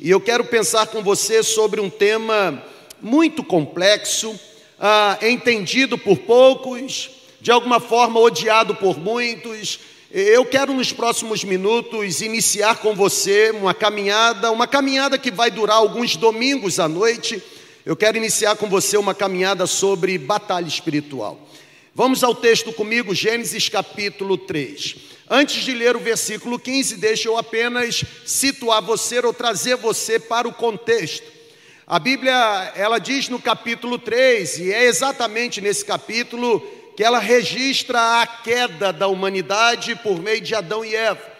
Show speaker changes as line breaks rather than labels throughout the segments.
E eu quero pensar com você sobre um tema muito complexo, ah, entendido por poucos, de alguma forma odiado por muitos. Eu quero nos próximos minutos iniciar com você uma caminhada, uma caminhada que vai durar alguns domingos à noite. Eu quero iniciar com você uma caminhada sobre batalha espiritual. Vamos ao texto comigo, Gênesis capítulo 3. Antes de ler o versículo 15, deixa eu apenas situar você ou trazer você para o contexto. A Bíblia, ela diz no capítulo 3, e é exatamente nesse capítulo que ela registra a queda da humanidade por meio de Adão e Eva.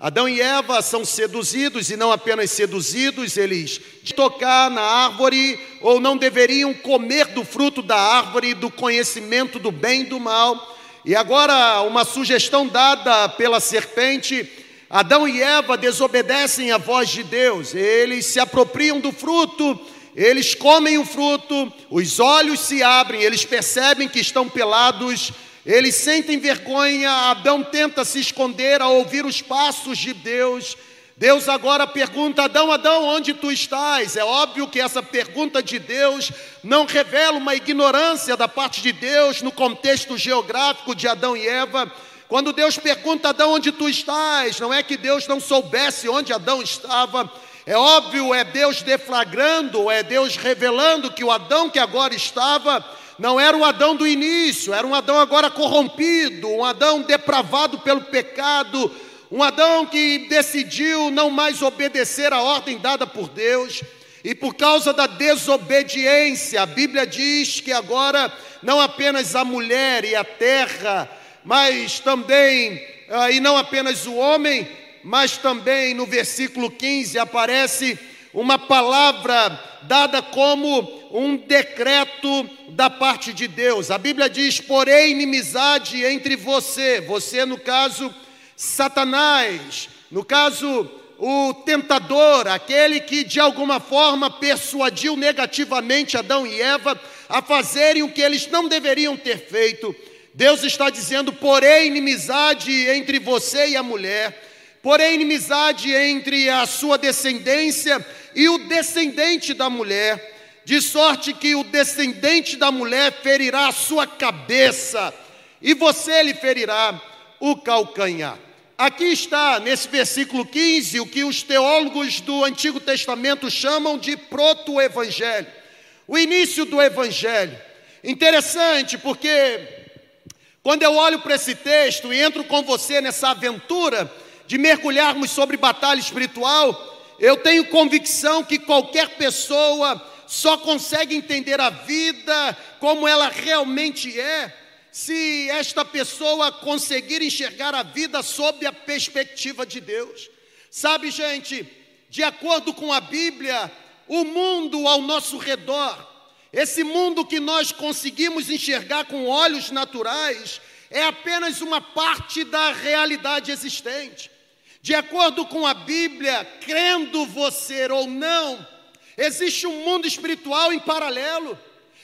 Adão e Eva são seduzidos e não apenas seduzidos, eles de tocar na árvore ou não deveriam comer do fruto da árvore do conhecimento do bem e do mal. E agora, uma sugestão dada pela serpente: Adão e Eva desobedecem à voz de Deus, eles se apropriam do fruto, eles comem o fruto, os olhos se abrem, eles percebem que estão pelados, eles sentem vergonha. Adão tenta se esconder ao ouvir os passos de Deus. Deus agora pergunta: Adão, Adão, onde tu estás? É óbvio que essa pergunta de Deus não revela uma ignorância da parte de Deus no contexto geográfico de Adão e Eva. Quando Deus pergunta, Adão, onde tu estás? Não é que Deus não soubesse onde Adão estava. É óbvio, é Deus deflagrando, é Deus revelando que o Adão que agora estava não era o Adão do início, era um Adão agora corrompido, um Adão depravado pelo pecado, um Adão que decidiu não mais obedecer a ordem dada por Deus, e por causa da desobediência, a Bíblia diz que agora não apenas a mulher e a terra, mas também, ah, e não apenas o homem, mas também no versículo 15 aparece uma palavra dada como um decreto da parte de Deus. A Bíblia diz: porém, inimizade entre você, você no caso Satanás, no caso, o tentador, aquele que de alguma forma persuadiu negativamente Adão e Eva a fazerem o que eles não deveriam ter feito. Deus está dizendo: porém, inimizade entre você e a mulher, porém, inimizade entre a sua descendência e o descendente da mulher, de sorte que o descendente da mulher ferirá a sua cabeça, e você lhe ferirá o calcanhar. Aqui está, nesse versículo 15, o que os teólogos do Antigo Testamento chamam de proto-evangelho, o início do evangelho. Interessante, porque quando eu olho para esse texto e entro com você nessa aventura de mergulharmos sobre batalha espiritual, eu tenho convicção que qualquer pessoa só consegue entender a vida como ela realmente é se esta pessoa conseguir enxergar a vida sob a perspectiva de Deus. Sabe, gente, de acordo com a Bíblia, o mundo ao nosso redor, esse mundo que nós conseguimos enxergar com olhos naturais, é apenas uma parte da realidade existente. De acordo com a Bíblia, crendo você ou não, existe um mundo espiritual em paralelo.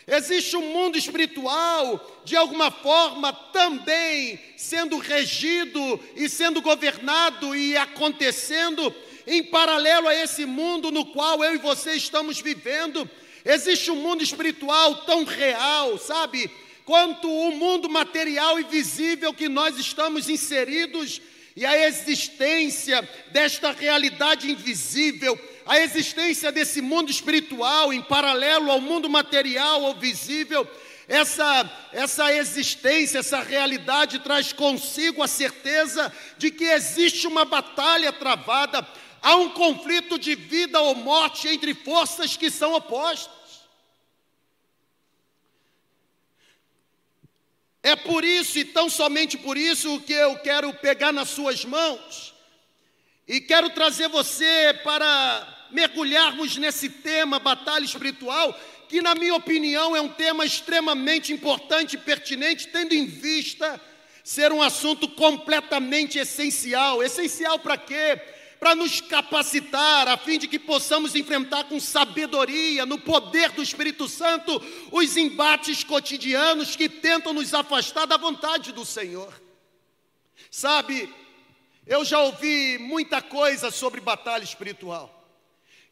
Existe um mundo espiritual, de alguma forma, também sendo regido e sendo governado e acontecendo em paralelo a esse mundo no qual eu e você estamos vivendo. Existe um mundo espiritual tão real, sabe? Quanto o mundo material e visível que nós estamos inseridos e a existência desta realidade invisível a existência desse mundo espiritual em paralelo ao mundo material ou visível, essa, essa existência, essa realidade traz consigo a certeza de que existe uma batalha travada, há um conflito de vida ou morte entre forças que são opostas. É por isso e tão somente por isso que eu quero pegar nas suas mãos e quero trazer você para mergulharmos nesse tema, batalha espiritual, que, na minha opinião, é um tema extremamente importante e pertinente, tendo em vista ser um assunto completamente essencial. Essencial para quê? Para nos capacitar, a fim de que possamos enfrentar com sabedoria, no poder do Espírito Santo, os embates cotidianos que tentam nos afastar da vontade do Senhor. Sabe, eu já ouvi muita coisa sobre batalha espiritual.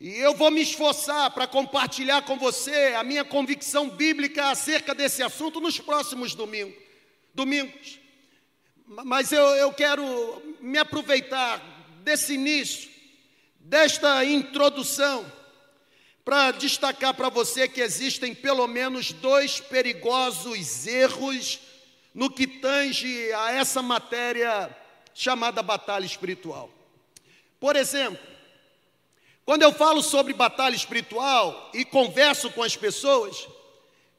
E eu vou me esforçar para compartilhar com você a minha convicção bíblica acerca desse assunto nos próximos domingos. Mas eu, eu quero me aproveitar desse início, desta introdução, para destacar para você que existem pelo menos dois perigosos erros no que tange a essa matéria chamada batalha espiritual. Por exemplo, quando eu falo sobre batalha espiritual e converso com as pessoas,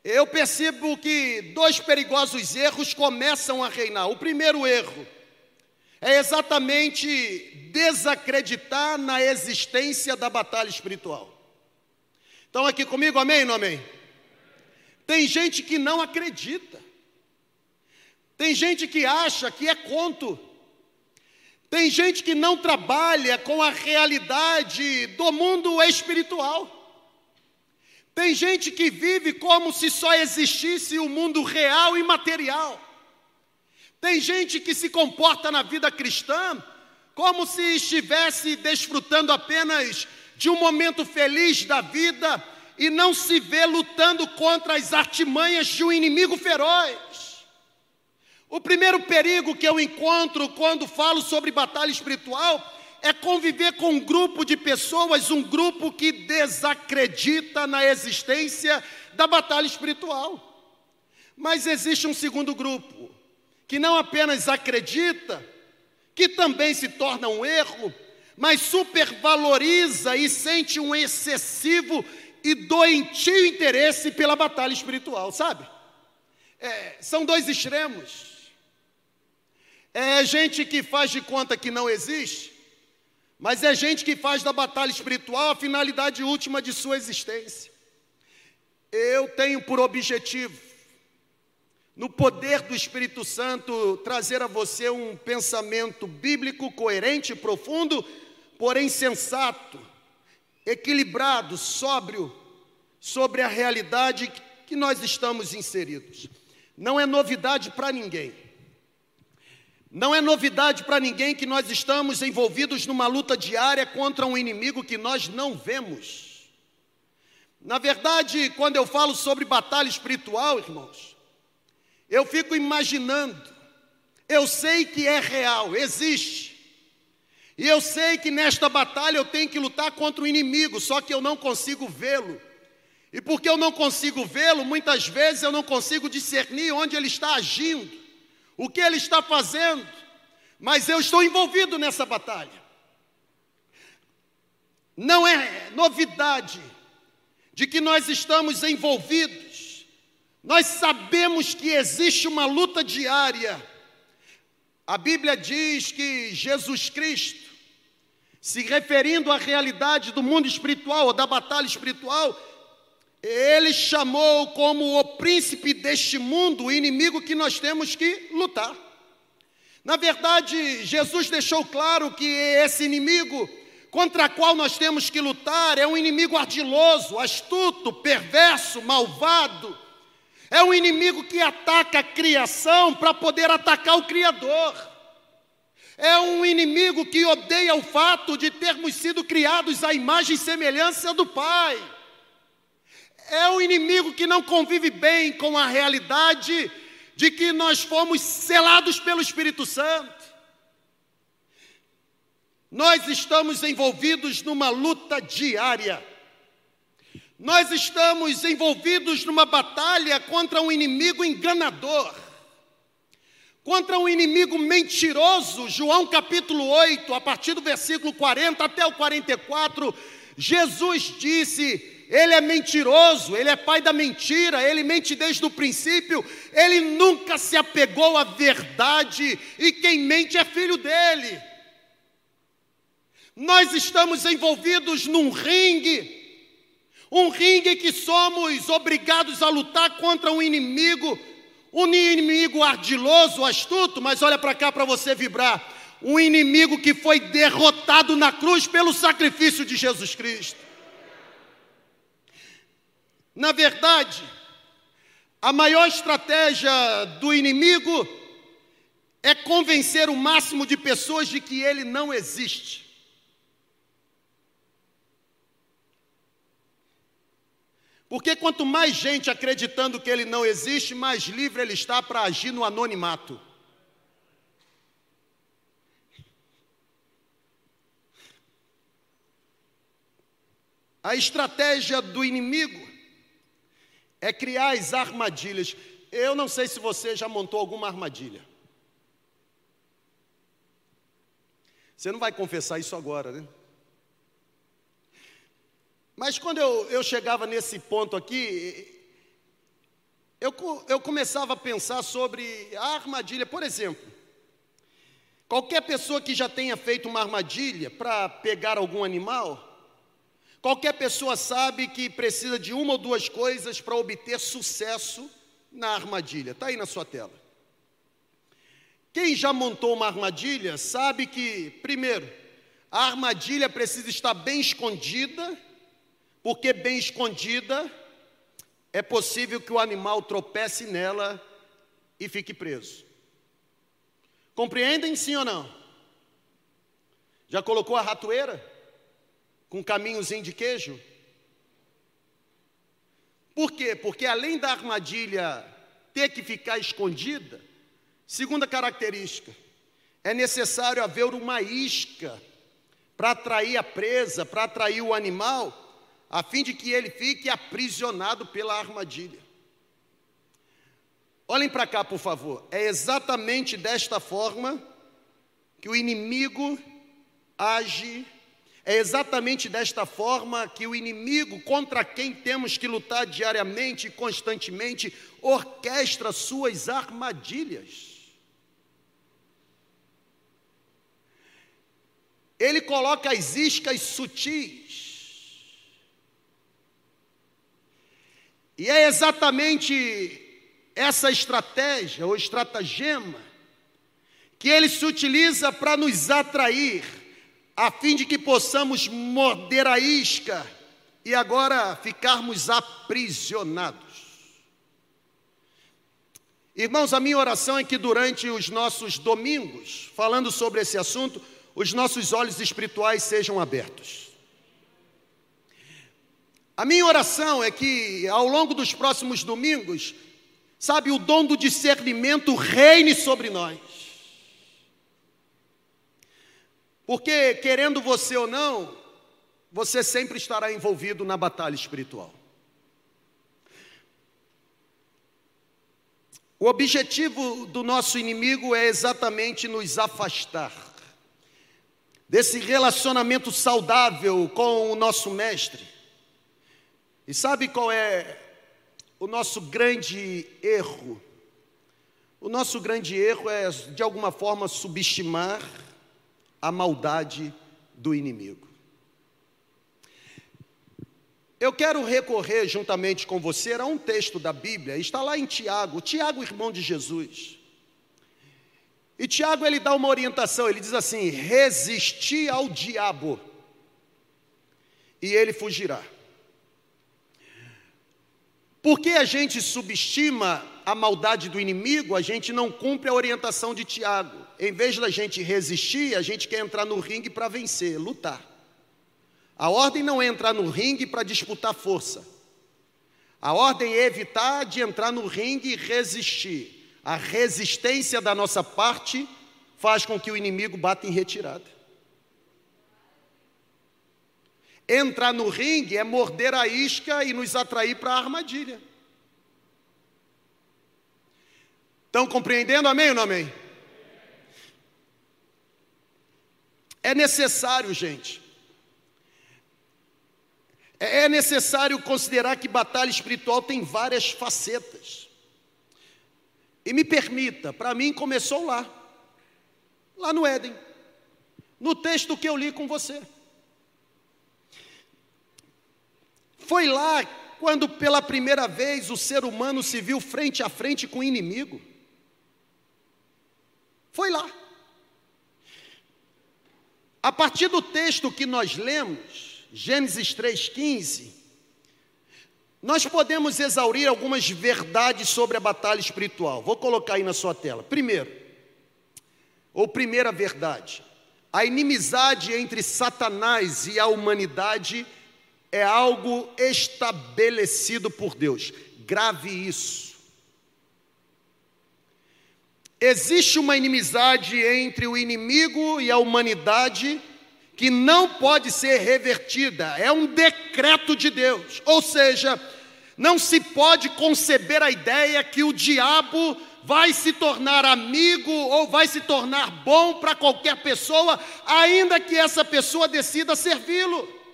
eu percebo que dois perigosos erros começam a reinar. O primeiro erro é exatamente desacreditar na existência da batalha espiritual. Estão aqui comigo, amém ou não amém? Tem gente que não acredita. Tem gente que acha que é conto. Tem gente que não trabalha com a realidade do mundo espiritual. Tem gente que vive como se só existisse o mundo real e material. Tem gente que se comporta na vida cristã como se estivesse desfrutando apenas de um momento feliz da vida e não se vê lutando contra as artimanhas de um inimigo feroz. O primeiro perigo que eu encontro quando falo sobre batalha espiritual é conviver com um grupo de pessoas, um grupo que desacredita na existência da batalha espiritual. Mas existe um segundo grupo, que não apenas acredita, que também se torna um erro, mas supervaloriza e sente um excessivo e doentio interesse pela batalha espiritual, sabe? É, são dois extremos. É gente que faz de conta que não existe, mas é gente que faz da batalha espiritual a finalidade última de sua existência. Eu tenho por objetivo, no poder do Espírito Santo, trazer a você um pensamento bíblico coerente, profundo, porém sensato, equilibrado, sóbrio, sobre a realidade que nós estamos inseridos. Não é novidade para ninguém não é novidade para ninguém que nós estamos envolvidos numa luta diária contra um inimigo que nós não vemos. Na verdade, quando eu falo sobre batalha espiritual, irmãos, eu fico imaginando, eu sei que é real, existe. E eu sei que nesta batalha eu tenho que lutar contra o inimigo, só que eu não consigo vê-lo. E porque eu não consigo vê-lo, muitas vezes eu não consigo discernir onde ele está agindo o que ele está fazendo, mas eu estou envolvido nessa batalha. Não é novidade de que nós estamos envolvidos, nós sabemos que existe uma luta diária. A Bíblia diz que Jesus Cristo, se referindo à realidade do mundo espiritual ou da batalha espiritual, ele chamou como o príncipe deste mundo o inimigo que nós temos que lutar. Na verdade, Jesus deixou claro que esse inimigo contra o qual nós temos que lutar é um inimigo ardiloso, astuto, perverso, malvado. É um inimigo que ataca a criação para poder atacar o Criador. É um inimigo que odeia o fato de termos sido criados à imagem e semelhança do Pai é o inimigo que não convive bem com a realidade de que nós fomos selados pelo Espírito Santo. Nós estamos envolvidos numa luta diária. Nós estamos envolvidos numa batalha contra um inimigo enganador, contra um inimigo mentiroso. João capítulo 8, a partir do versículo 40 até o 44, Jesus disse: ele é mentiroso, ele é pai da mentira, ele mente desde o princípio, ele nunca se apegou à verdade e quem mente é filho dele. Nós estamos envolvidos num ringue, um ringue que somos obrigados a lutar contra um inimigo, um inimigo ardiloso, astuto, mas olha para cá para você vibrar. Um inimigo que foi derrotado na cruz pelo sacrifício de Jesus Cristo. Na verdade, a maior estratégia do inimigo é convencer o máximo de pessoas de que ele não existe. Porque quanto mais gente acreditando que ele não existe, mais livre ele está para agir no anonimato. A estratégia do inimigo é criar as armadilhas. Eu não sei se você já montou alguma armadilha. Você não vai confessar isso agora, né? Mas quando eu, eu chegava nesse ponto aqui, eu, eu começava a pensar sobre a armadilha. Por exemplo, qualquer pessoa que já tenha feito uma armadilha para pegar algum animal, qualquer pessoa sabe que precisa de uma ou duas coisas para obter sucesso na armadilha. Está aí na sua tela. Quem já montou uma armadilha sabe que, primeiro, a armadilha precisa estar bem escondida porque bem escondida, é possível que o animal tropece nela e fique preso. Compreendem sim ou não? Já colocou a ratoeira com caminhozinho de queijo? Por quê? Porque além da armadilha ter que ficar escondida, segunda característica, é necessário haver uma isca para atrair a presa, para atrair o animal a fim de que ele fique aprisionado pela armadilha. Olhem para cá, por favor. É exatamente desta forma que o inimigo age, é exatamente desta forma que o inimigo contra quem temos que lutar diariamente e constantemente orquestra suas armadilhas. Ele coloca as iscas sutis E é exatamente essa estratégia ou estratagema que ele se utiliza para nos atrair, a fim de que possamos morder a isca e agora ficarmos aprisionados. Irmãos, a minha oração é que durante os nossos domingos, falando sobre esse assunto, os nossos olhos espirituais sejam abertos. A minha oração é que ao longo dos próximos domingos, sabe, o dom do discernimento reine sobre nós. Porque, querendo você ou não, você sempre estará envolvido na batalha espiritual. O objetivo do nosso inimigo é exatamente nos afastar desse relacionamento saudável com o nosso Mestre e sabe qual é o nosso grande erro? O nosso grande erro é, de alguma forma, subestimar a maldade do inimigo. Eu quero recorrer juntamente com você a um texto da Bíblia, está lá em Tiago, Tiago, irmão de Jesus. E Tiago ele dá uma orientação, ele diz assim: resisti ao diabo, e ele fugirá. Porque a gente subestima a maldade do inimigo, a gente não cumpre a orientação de Tiago. Em vez da gente resistir, a gente quer entrar no ringue para vencer, lutar. A ordem não é entrar no ringue para disputar força. A ordem é evitar de entrar no ringue e resistir. A resistência da nossa parte faz com que o inimigo bata em retirada. Entrar no ringue é morder a isca e nos atrair para a armadilha. Estão compreendendo? Amém ou não amém? É necessário, gente. É, é necessário considerar que batalha espiritual tem várias facetas. E me permita, para mim começou lá, lá no Éden, no texto que eu li com você. Foi lá quando pela primeira vez o ser humano se viu frente a frente com o inimigo. Foi lá. A partir do texto que nós lemos, Gênesis 3,15, nós podemos exaurir algumas verdades sobre a batalha espiritual. Vou colocar aí na sua tela. Primeiro, ou primeira verdade, a inimizade entre Satanás e a humanidade é algo estabelecido por Deus. Grave isso. Existe uma inimizade entre o inimigo e a humanidade que não pode ser revertida, é um decreto de Deus. Ou seja, não se pode conceber a ideia que o diabo vai se tornar amigo ou vai se tornar bom para qualquer pessoa, ainda que essa pessoa decida servi-lo.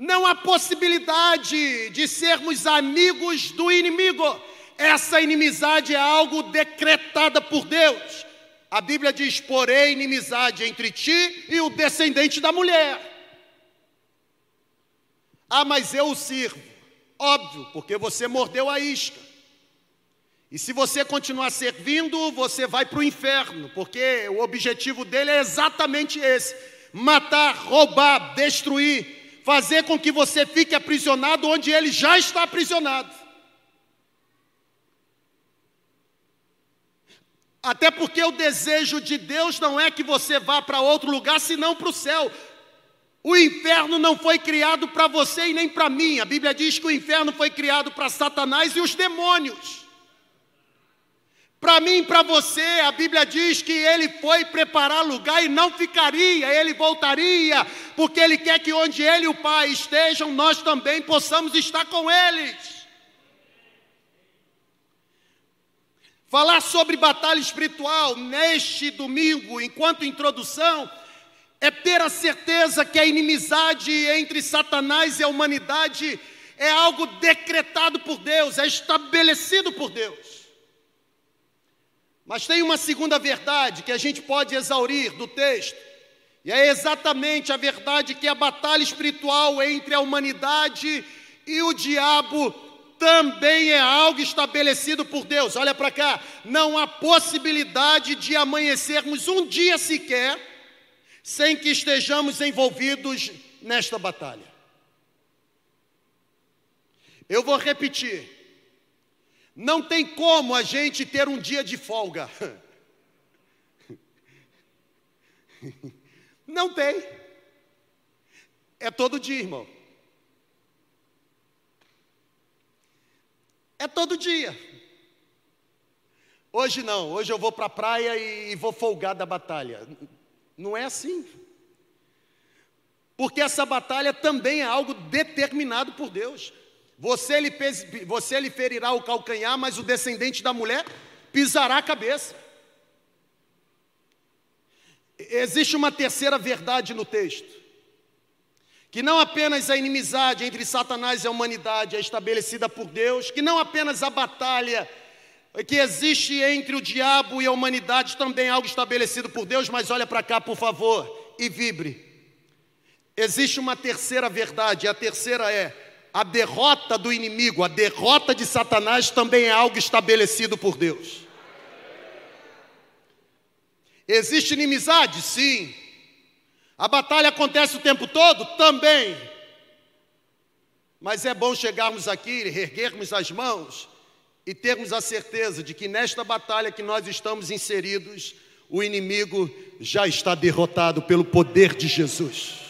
Não há possibilidade de sermos amigos do inimigo. Essa inimizade é algo decretada por Deus. A Bíblia diz: porém, inimizade entre ti e o descendente da mulher. Ah, mas eu o sirvo. Óbvio, porque você mordeu a isca. E se você continuar servindo, você vai para o inferno, porque o objetivo dele é exatamente esse: matar, roubar, destruir, fazer com que você fique aprisionado onde ele já está aprisionado. Até porque o desejo de Deus não é que você vá para outro lugar, senão para o céu. O inferno não foi criado para você e nem para mim. A Bíblia diz que o inferno foi criado para Satanás e os demônios. Para mim e para você, a Bíblia diz que ele foi preparar lugar e não ficaria, ele voltaria, porque ele quer que onde ele e o Pai estejam, nós também possamos estar com eles. Falar sobre batalha espiritual neste domingo, enquanto introdução, é ter a certeza que a inimizade entre Satanás e a humanidade é algo decretado por Deus, é estabelecido por Deus. Mas tem uma segunda verdade que a gente pode exaurir do texto, e é exatamente a verdade que a batalha espiritual entre a humanidade e o diabo também é algo estabelecido por Deus. Olha para cá, não há possibilidade de amanhecermos um dia sequer sem que estejamos envolvidos nesta batalha. Eu vou repetir. Não tem como a gente ter um dia de folga. Não tem. É todo dia, irmão. É todo dia. Hoje não, hoje eu vou para a praia e vou folgar da batalha. Não é assim. Porque essa batalha também é algo determinado por Deus. Você lhe, você lhe ferirá o calcanhar, mas o descendente da mulher pisará a cabeça. Existe uma terceira verdade no texto que não apenas a inimizade entre Satanás e a humanidade é estabelecida por Deus, que não apenas a batalha que existe entre o diabo e a humanidade também é algo estabelecido por Deus, mas olha para cá, por favor, e vibre. Existe uma terceira verdade, a terceira é a derrota do inimigo, a derrota de Satanás também é algo estabelecido por Deus. Existe inimizade? Sim. A batalha acontece o tempo todo? Também. Mas é bom chegarmos aqui, erguermos as mãos e termos a certeza de que nesta batalha que nós estamos inseridos, o inimigo já está derrotado pelo poder de Jesus.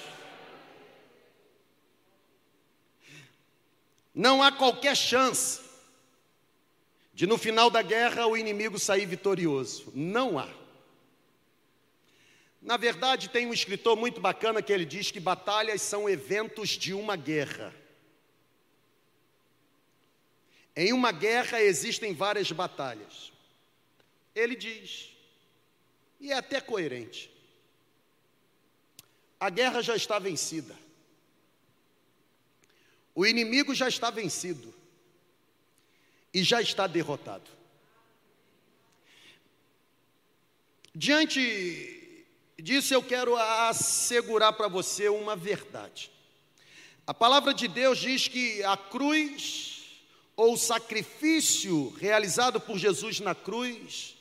Não há qualquer chance de no final da guerra o inimigo sair vitorioso. Não há. Na verdade, tem um escritor muito bacana que ele diz que batalhas são eventos de uma guerra. Em uma guerra existem várias batalhas. Ele diz, e é até coerente: a guerra já está vencida, o inimigo já está vencido e já está derrotado. Diante disso eu quero assegurar para você uma verdade. A palavra de Deus diz que a cruz, ou o sacrifício realizado por Jesus na cruz,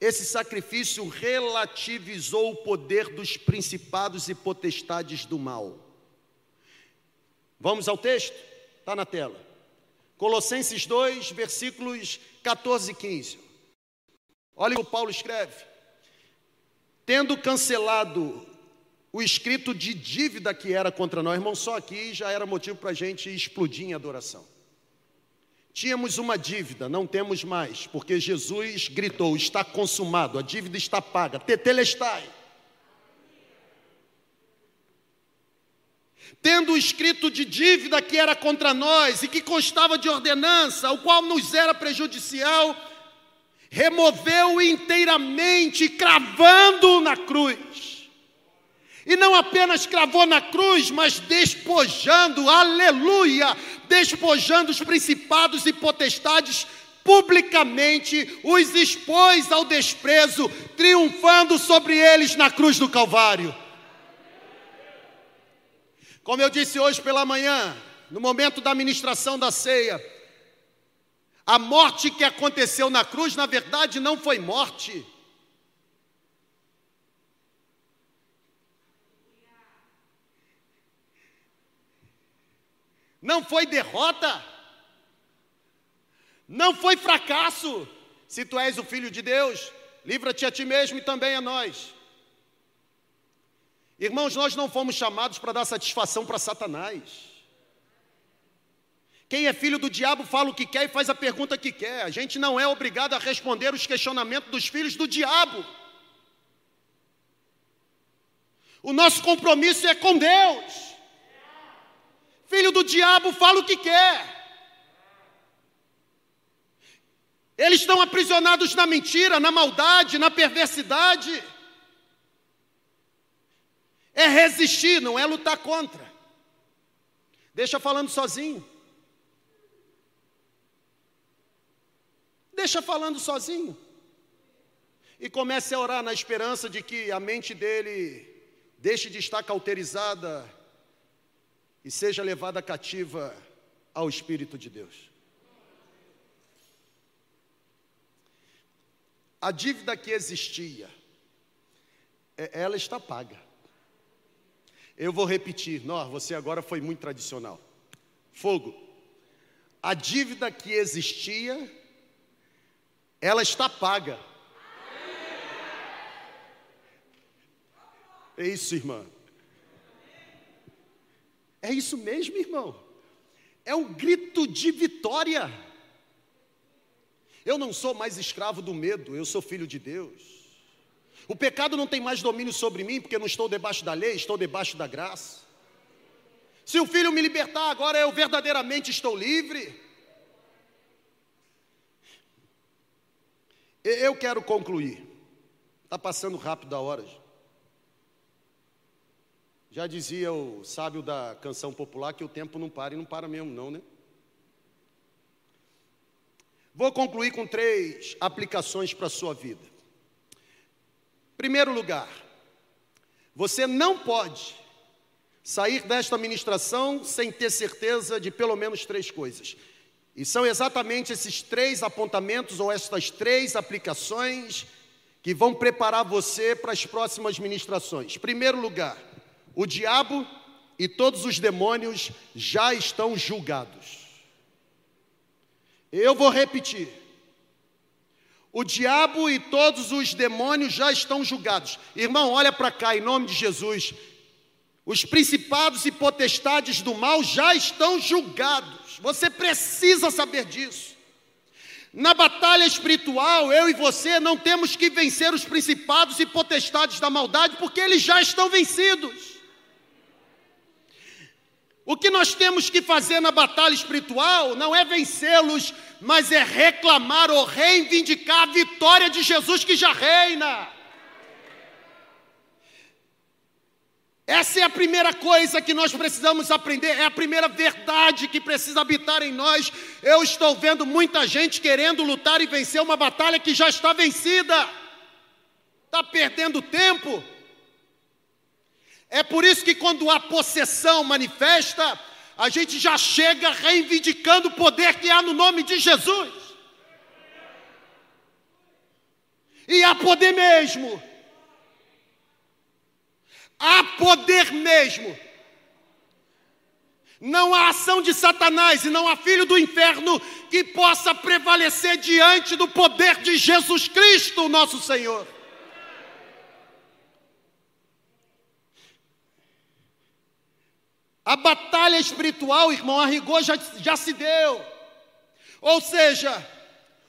esse sacrifício relativizou o poder dos principados e potestades do mal. Vamos ao texto? Está na tela. Colossenses 2, versículos 14 e 15. Olha o que Paulo escreve tendo cancelado o escrito de dívida que era contra nós, irmão, só aqui já era motivo para a gente explodir em adoração. Tínhamos uma dívida, não temos mais, porque Jesus gritou: está consumado, a dívida está paga, tetelestai. Tendo o escrito de dívida que era contra nós e que constava de ordenança, o qual nos era prejudicial, removeu inteiramente, cravando na cruz. E não apenas cravou na cruz, mas despojando, aleluia, despojando os principados e potestades publicamente, os expôs ao desprezo, triunfando sobre eles na cruz do Calvário. Como eu disse hoje pela manhã, no momento da ministração da ceia, a morte que aconteceu na cruz, na verdade, não foi morte. Não foi derrota. Não foi fracasso. Se tu és o filho de Deus, livra-te a ti mesmo e também a nós. Irmãos, nós não fomos chamados para dar satisfação para Satanás. Quem é filho do diabo fala o que quer e faz a pergunta que quer. A gente não é obrigado a responder os questionamentos dos filhos do diabo. O nosso compromisso é com Deus. Filho do diabo fala o que quer. Eles estão aprisionados na mentira, na maldade, na perversidade. É resistir, não é lutar contra. Deixa falando sozinho. Deixa falando sozinho. E comece a orar na esperança de que a mente dele deixe de estar cauterizada e seja levada cativa ao Espírito de Deus. A dívida que existia, é, ela está paga. Eu vou repetir, não, você agora foi muito tradicional. Fogo. A dívida que existia, ela está paga. É isso, irmã. É isso mesmo, irmão. É um grito de vitória. Eu não sou mais escravo do medo, eu sou filho de Deus. O pecado não tem mais domínio sobre mim, porque não estou debaixo da lei, estou debaixo da graça. Se o filho me libertar agora, eu verdadeiramente estou livre. Eu quero concluir. Está passando rápido a hora. Já dizia o sábio da canção popular que o tempo não para e não para mesmo, não, né? Vou concluir com três aplicações para a sua vida. Primeiro lugar, você não pode sair desta ministração sem ter certeza de pelo menos três coisas. E são exatamente esses três apontamentos ou estas três aplicações que vão preparar você para as próximas ministrações. Primeiro lugar, o diabo e todos os demônios já estão julgados. Eu vou repetir. O diabo e todos os demônios já estão julgados. Irmão, olha para cá, em nome de Jesus. Os principados e potestades do mal já estão julgados. Você precisa saber disso. Na batalha espiritual, eu e você não temos que vencer os principados e potestades da maldade, porque eles já estão vencidos. O que nós temos que fazer na batalha espiritual não é vencê-los, mas é reclamar ou reivindicar a vitória de Jesus que já reina. Essa é a primeira coisa que nós precisamos aprender, é a primeira verdade que precisa habitar em nós. Eu estou vendo muita gente querendo lutar e vencer uma batalha que já está vencida, está perdendo tempo. É por isso que quando a possessão manifesta, a gente já chega reivindicando o poder que há no nome de Jesus. E há poder mesmo. Há poder mesmo. Não há ação de Satanás e não há filho do inferno que possa prevalecer diante do poder de Jesus Cristo, nosso Senhor. A batalha espiritual, irmão, a rigor já, já se deu. Ou seja,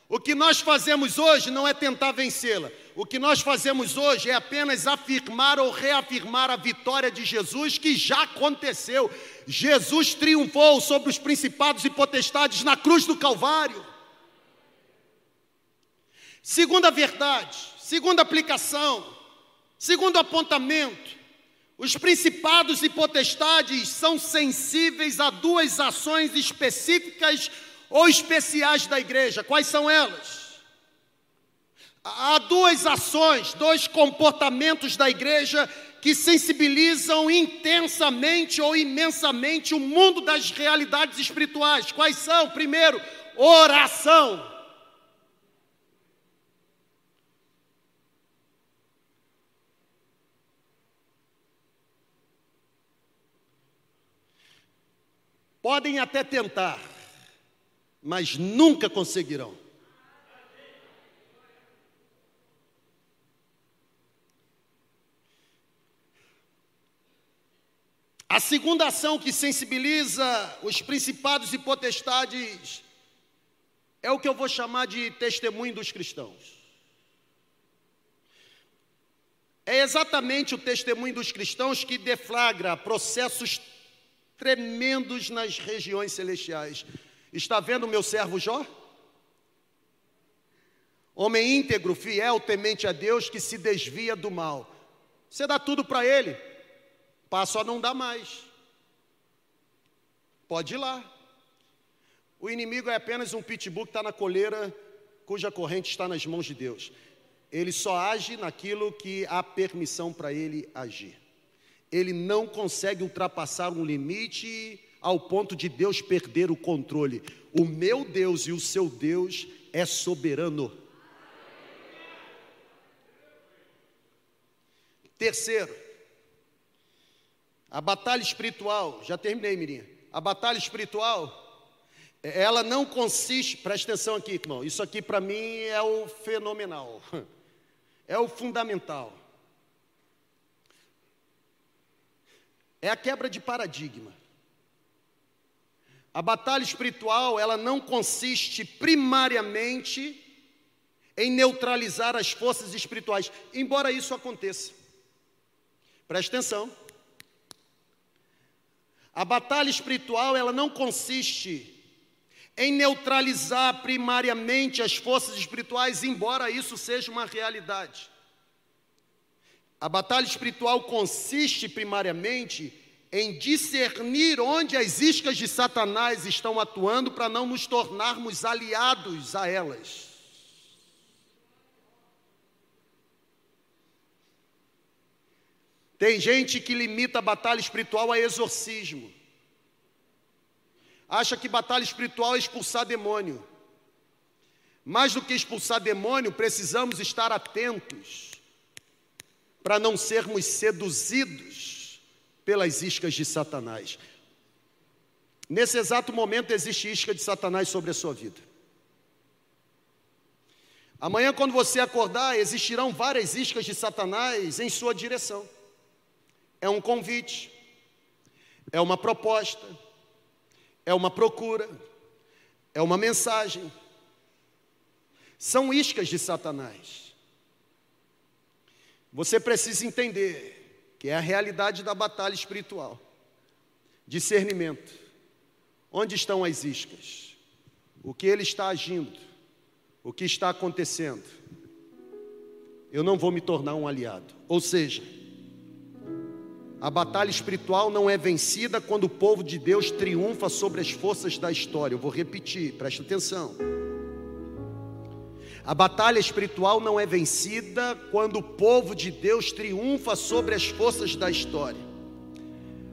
o que nós fazemos hoje não é tentar vencê-la. O que nós fazemos hoje é apenas afirmar ou reafirmar a vitória de Jesus que já aconteceu. Jesus triunfou sobre os principados e potestades na cruz do Calvário. Segunda verdade, segunda aplicação, segundo apontamento, os principados e potestades são sensíveis a duas ações específicas ou especiais da igreja. Quais são elas? Há duas ações, dois comportamentos da igreja que sensibilizam intensamente ou imensamente o mundo das realidades espirituais. Quais são? Primeiro, oração. Podem até tentar, mas nunca conseguirão. A segunda ação que sensibiliza os principados e potestades é o que eu vou chamar de testemunho dos cristãos. É exatamente o testemunho dos cristãos que deflagra processos tremendos nas regiões celestiais. Está vendo meu servo Jó? Homem íntegro, fiel, temente a Deus, que se desvia do mal. Você dá tudo para ele, Passo a não dar mais. Pode ir lá. O inimigo é apenas um pitbull que está na coleira, cuja corrente está nas mãos de Deus. Ele só age naquilo que há permissão para ele agir. Ele não consegue ultrapassar um limite ao ponto de Deus perder o controle. O meu Deus e o seu Deus é soberano. Terceiro, a batalha espiritual, já terminei, Mirinha. A batalha espiritual, ela não consiste, presta atenção aqui, irmão, isso aqui para mim é o fenomenal, é o fundamental. É a quebra de paradigma. A batalha espiritual, ela não consiste primariamente em neutralizar as forças espirituais, embora isso aconteça. Presta atenção. A batalha espiritual, ela não consiste em neutralizar primariamente as forças espirituais, embora isso seja uma realidade. A batalha espiritual consiste primariamente em discernir onde as iscas de Satanás estão atuando para não nos tornarmos aliados a elas. Tem gente que limita a batalha espiritual a exorcismo. Acha que batalha espiritual é expulsar demônio. Mais do que expulsar demônio, precisamos estar atentos para não sermos seduzidos pelas iscas de Satanás. Nesse exato momento existe isca de Satanás sobre a sua vida. Amanhã, quando você acordar, existirão várias iscas de Satanás em sua direção é um convite, é uma proposta, é uma procura, é uma mensagem. São iscas de Satanás. Você precisa entender que é a realidade da batalha espiritual. Discernimento. Onde estão as iscas? O que ele está agindo? O que está acontecendo? Eu não vou me tornar um aliado. Ou seja, a batalha espiritual não é vencida quando o povo de Deus triunfa sobre as forças da história. Eu vou repetir, preste atenção. A batalha espiritual não é vencida quando o povo de Deus triunfa sobre as forças da história.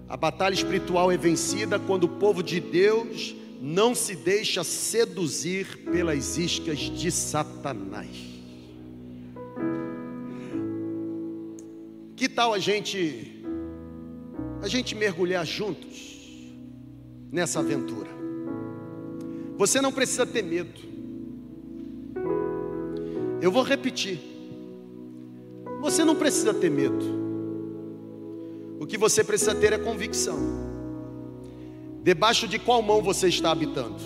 A batalha espiritual é vencida quando o povo de Deus não se deixa seduzir pelas iscas de Satanás. Que tal a gente a gente mergulhar juntos nessa aventura. Você não precisa ter medo. Eu vou repetir. Você não precisa ter medo. O que você precisa ter é convicção. debaixo de qual mão você está habitando.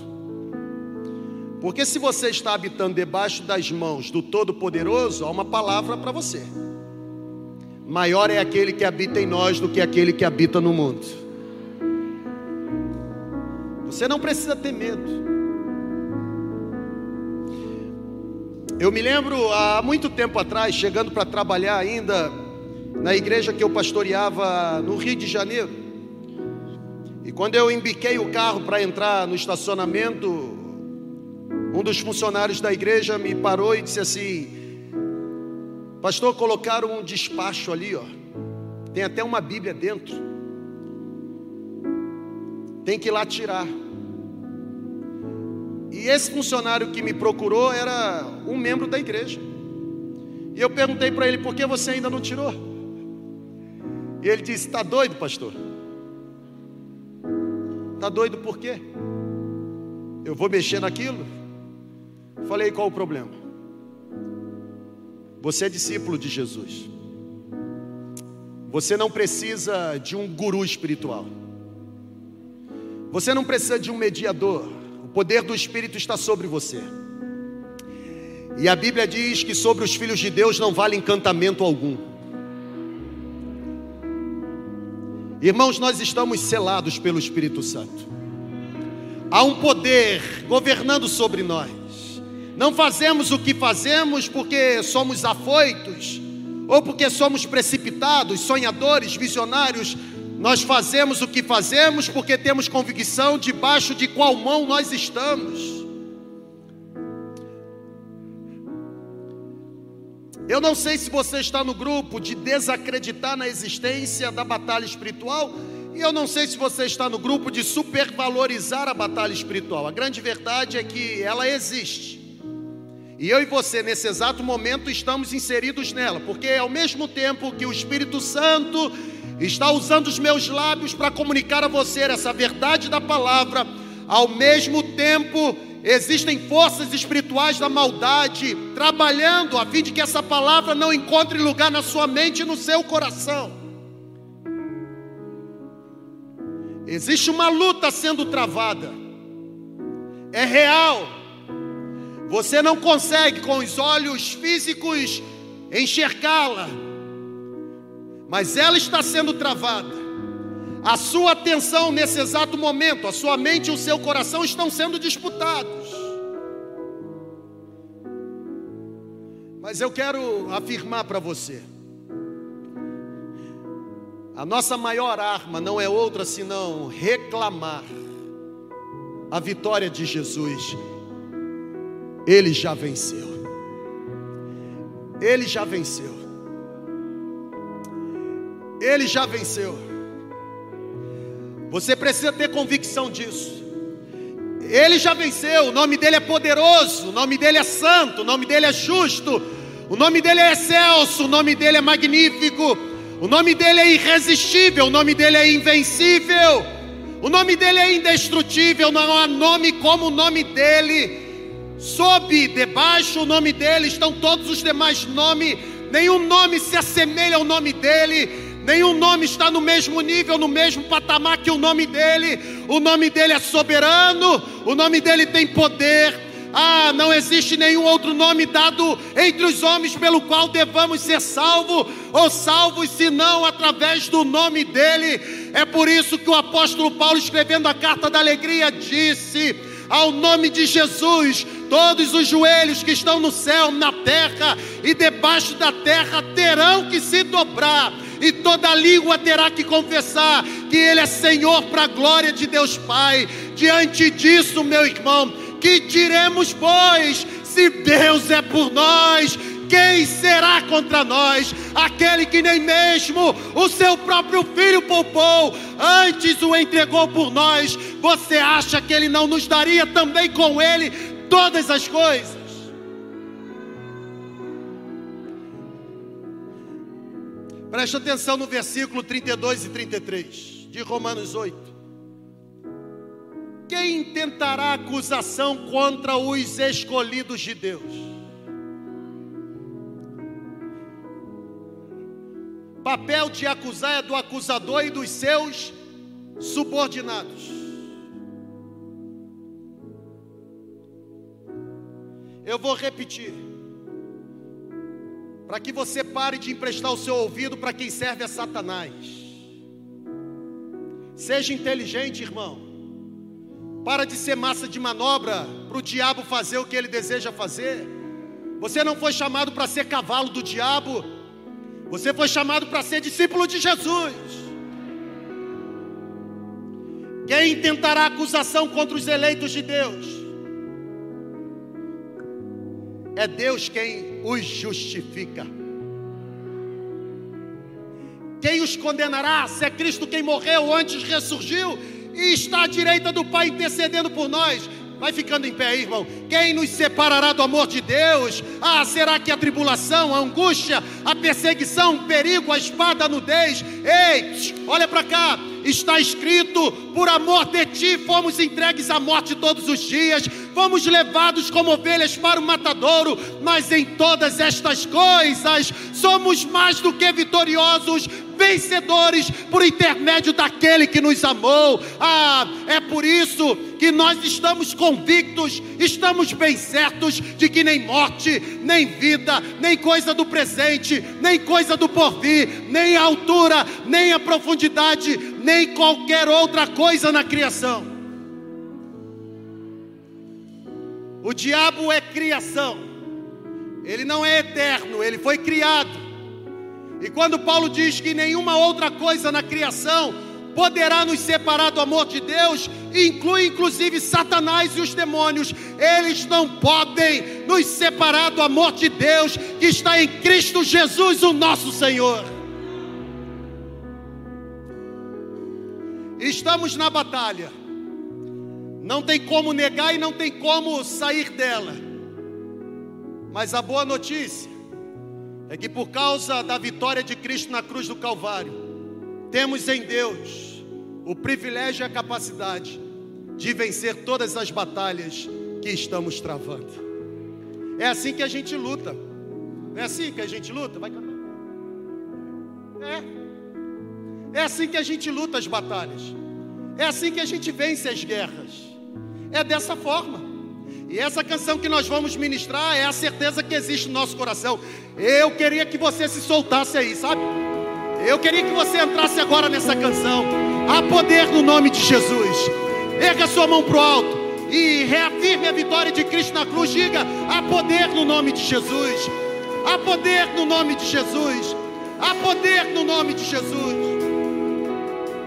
Porque se você está habitando debaixo das mãos do Todo-Poderoso, há uma palavra para você. Maior é aquele que habita em nós do que aquele que habita no mundo. Você não precisa ter medo. Eu me lembro há muito tempo atrás, chegando para trabalhar ainda na igreja que eu pastoreava no Rio de Janeiro. E quando eu embiquei o carro para entrar no estacionamento, um dos funcionários da igreja me parou e disse assim: Pastor, colocaram um despacho ali, ó. Tem até uma Bíblia dentro. Tem que ir lá tirar. E esse funcionário que me procurou era membro da igreja. E eu perguntei para ele: por que você ainda não tirou? E ele disse: Está doido, pastor? Está doido por quê? Eu vou mexer naquilo? Falei, qual o problema? Você é discípulo de Jesus. Você não precisa de um guru espiritual. Você não precisa de um mediador. O poder do Espírito está sobre você. E a Bíblia diz que sobre os filhos de Deus não vale encantamento algum. Irmãos, nós estamos selados pelo Espírito Santo. Há um poder governando sobre nós. Não fazemos o que fazemos porque somos afoitos, ou porque somos precipitados, sonhadores, visionários. Nós fazemos o que fazemos porque temos convicção debaixo de qual mão nós estamos. Eu não sei se você está no grupo de desacreditar na existência da batalha espiritual, e eu não sei se você está no grupo de supervalorizar a batalha espiritual. A grande verdade é que ela existe. E eu e você, nesse exato momento, estamos inseridos nela, porque ao mesmo tempo que o Espírito Santo está usando os meus lábios para comunicar a você essa verdade da palavra, ao mesmo tempo existem forças espirituais da maldade trabalhando a fim de que essa palavra não encontre lugar na sua mente e no seu coração. Existe uma luta sendo travada, é real você não consegue com os olhos físicos enxergá-la, mas ela está sendo travada. A sua atenção nesse exato momento, a sua mente e o seu coração estão sendo disputados. Mas eu quero afirmar para você: a nossa maior arma não é outra senão reclamar a vitória de Jesus ele já venceu. Ele já venceu. Ele já venceu. Você precisa ter convicção disso. Ele já venceu, o nome dele é poderoso, o nome dele é santo, o nome dele é justo, o nome dele é excelso, o nome dele é magnífico, o nome dele é irresistível, o nome dele é invencível, o nome dele é indestrutível, não há nome como o nome dele. Sob, debaixo o nome dele estão todos os demais nomes, nenhum nome se assemelha ao nome dele, nenhum nome está no mesmo nível, no mesmo patamar que o nome dele. O nome dele é soberano, o nome dele tem poder. Ah, não existe nenhum outro nome dado entre os homens pelo qual devamos ser salvos ou salvos senão através do nome dele. É por isso que o apóstolo Paulo, escrevendo a carta da alegria, disse: ao nome de Jesus, todos os joelhos que estão no céu, na terra e debaixo da terra terão que se dobrar, e toda língua terá que confessar que Ele é Senhor para a glória de Deus Pai. Diante disso, meu irmão, que diremos, pois, se Deus é por nós, quem será contra nós? Aquele que nem mesmo o seu próprio filho poupou, antes o entregou por nós. Você acha que ele não nos daria também com ele todas as coisas? Preste atenção no versículo 32 e 33 de Romanos 8. Quem intentará acusação contra os escolhidos de Deus? Papel de acusar é do acusador e dos seus subordinados. Eu vou repetir. Para que você pare de emprestar o seu ouvido para quem serve a Satanás. Seja inteligente, irmão. Para de ser massa de manobra para o diabo fazer o que ele deseja fazer. Você não foi chamado para ser cavalo do diabo. Você foi chamado para ser discípulo de Jesus. Quem intentará acusação contra os eleitos de Deus? É Deus quem os justifica. Quem os condenará? Se é Cristo quem morreu antes ressurgiu e está à direita do Pai intercedendo por nós. Vai ficando em pé irmão. Quem nos separará do amor de Deus? Ah, será que a tribulação, a angústia, a perseguição, o perigo, a espada, a nudez? Ei, olha para cá. Está escrito: por amor de ti fomos entregues à morte todos os dias, fomos levados como ovelhas para o matadouro, mas em todas estas coisas somos mais do que vitoriosos vencedores por intermédio daquele que nos amou. Ah, é por isso que nós estamos convictos, estamos bem certos de que nem morte, nem vida, nem coisa do presente, nem coisa do porvir, nem a altura, nem a profundidade, nem qualquer outra coisa na criação. O diabo é criação, ele não é eterno, ele foi criado. E quando Paulo diz que nenhuma outra coisa na criação poderá nos separar do amor de Deus, inclui inclusive Satanás e os demônios, eles não podem nos separar do amor de Deus que está em Cristo Jesus, o nosso Senhor. Estamos na batalha, não tem como negar e não tem como sair dela, mas a boa notícia é que por causa da vitória de Cristo na cruz do Calvário, temos em Deus o privilégio e a capacidade de vencer todas as batalhas que estamos travando. É assim que a gente luta. É assim que a gente luta? Vai cantar. É. É assim que a gente luta as batalhas. É assim que a gente vence as guerras. É dessa forma. E essa canção que nós vamos ministrar é a certeza que existe no nosso coração. Eu queria que você se soltasse aí, sabe? Eu queria que você entrasse agora nessa canção. Há poder no nome de Jesus. Erga sua mão para o alto e reafirme a vitória de Cristo na cruz. Diga: há poder no nome de Jesus. Há poder no nome de Jesus. Há poder no nome de Jesus.